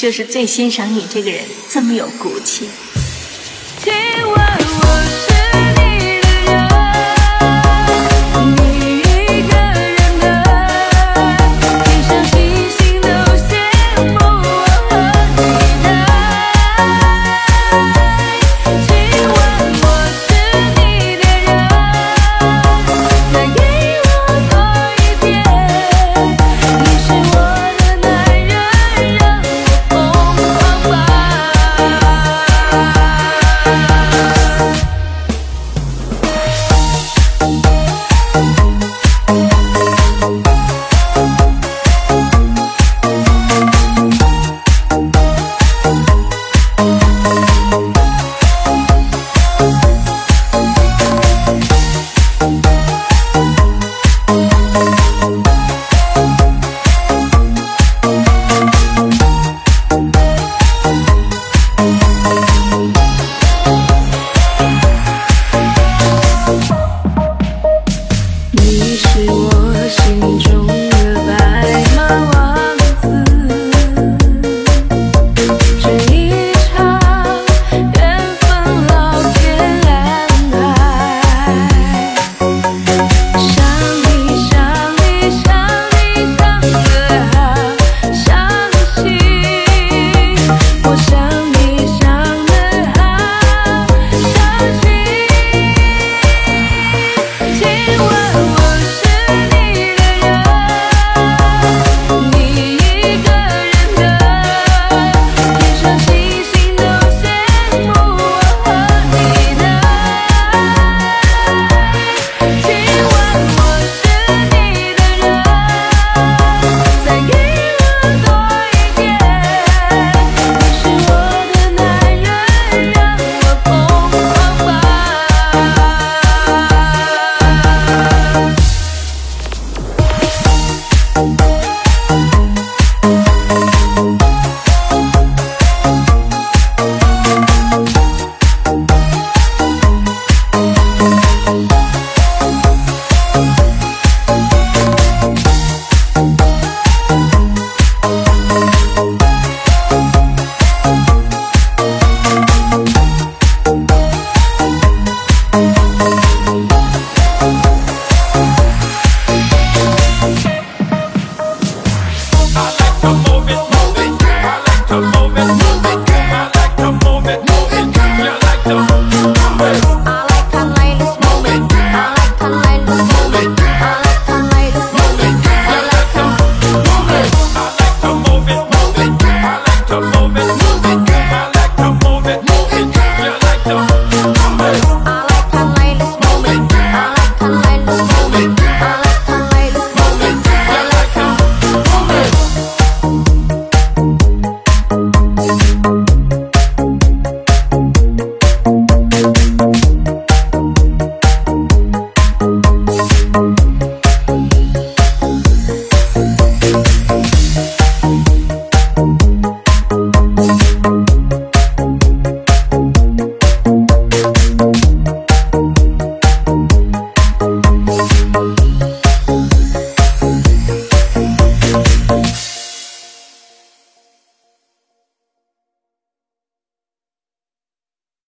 就是最欣赏你这个人这么有骨气。